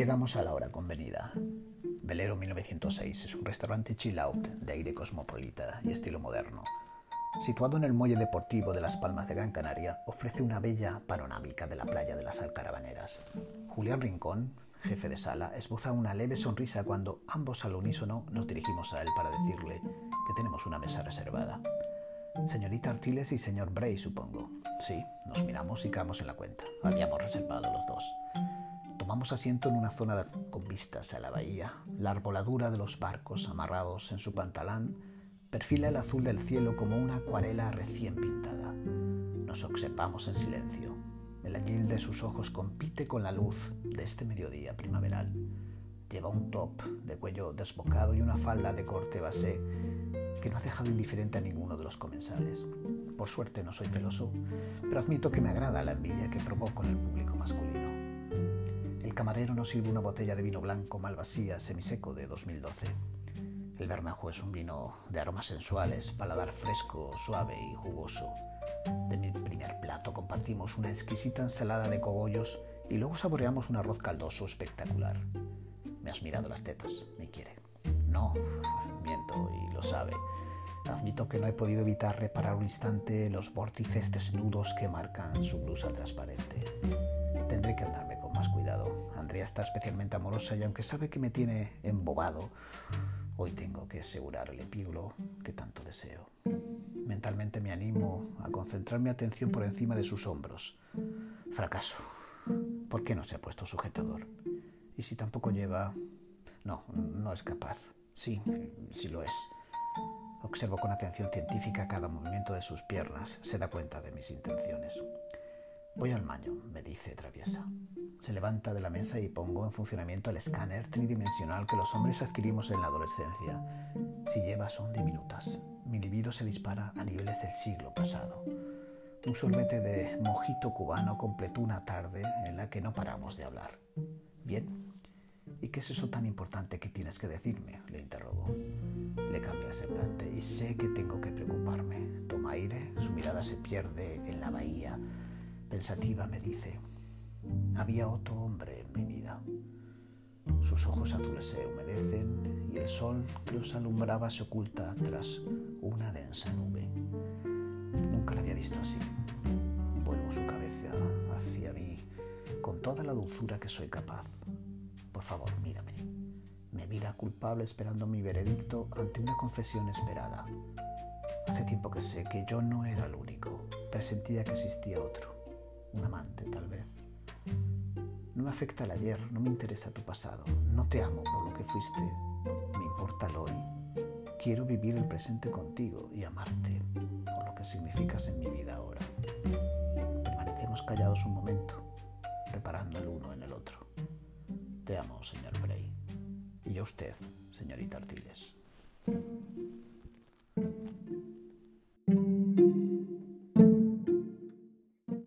Llegamos a la hora convenida. Velero 1906 es un restaurante chill out de aire cosmopolita y estilo moderno. Situado en el muelle deportivo de Las Palmas de Gran Canaria, ofrece una bella panorámica de la playa de las Alcaravaneras. Julián Rincón, jefe de sala, esboza una leve sonrisa cuando ambos al unísono nos dirigimos a él para decirle que tenemos una mesa reservada. Señorita Artiles y señor Bray, supongo. Sí, nos miramos y caemos en la cuenta. Habíamos reservado los dos. Tomamos asiento en una zona con vistas a la bahía. La arboladura de los barcos amarrados en su pantalán perfila el azul del cielo como una acuarela recién pintada. Nos observamos en silencio. El añil de sus ojos compite con la luz de este mediodía primaveral. Lleva un top de cuello desbocado y una falda de corte basé que no ha dejado indiferente a ninguno de los comensales. Por suerte no soy celoso, pero admito que me agrada la envidia que provoco en el público masculino. El camarero nos sirve una botella de vino blanco mal vacía semiseco de 2012. El Bermejo es un vino de aromas sensuales, paladar fresco, suave y jugoso. De mi primer plato compartimos una exquisita ensalada de cogollos y luego saboreamos un arroz caldoso espectacular. Me has mirado las tetas, me quiere. No, miento y lo sabe. Admito que no he podido evitar reparar un instante los vórtices desnudos que marcan su blusa transparente. Tendré que andarme con más. Andrea está especialmente amorosa y aunque sabe que me tiene embobado, hoy tengo que asegurar el epíglo que tanto deseo. Mentalmente me animo a concentrar mi atención por encima de sus hombros. Fracaso. ¿Por qué no se ha puesto sujetador? Y si tampoco lleva... No, no es capaz. Sí, sí lo es. Observo con atención científica cada movimiento de sus piernas. Se da cuenta de mis intenciones. Voy al baño, me dice traviesa. Se levanta de la mesa y pongo en funcionamiento el escáner tridimensional que los hombres adquirimos en la adolescencia. Si lleva son diminutas. Mi libido se dispara a niveles del siglo pasado. Un sorbete de mojito cubano completó una tarde en la que no paramos de hablar. Bien. ¿Y qué es eso tan importante que tienes que decirme? Le interrogo. Le cambia el semblante y sé que tengo que preocuparme. Toma aire, su mirada se pierde en la bahía. Pensativa me dice, había otro hombre en mi vida. Sus ojos azules se humedecen y el sol que los alumbraba se oculta tras una densa nube. Nunca la había visto así. Vuelvo su cabeza hacia mí con toda la dulzura que soy capaz. Por favor, mírame. Me mira culpable esperando mi veredicto ante una confesión esperada. Hace tiempo que sé que yo no era el único. Presentía que existía otro. Un amante, tal vez. No me afecta el ayer, no me interesa tu pasado. No te amo por lo que fuiste. Me importa el hoy. Quiero vivir el presente contigo y amarte por lo que significas en mi vida ahora. Permanecemos callados un momento, reparando el uno en el otro. Te amo, señor Bray. Y yo usted, señorita Artiles.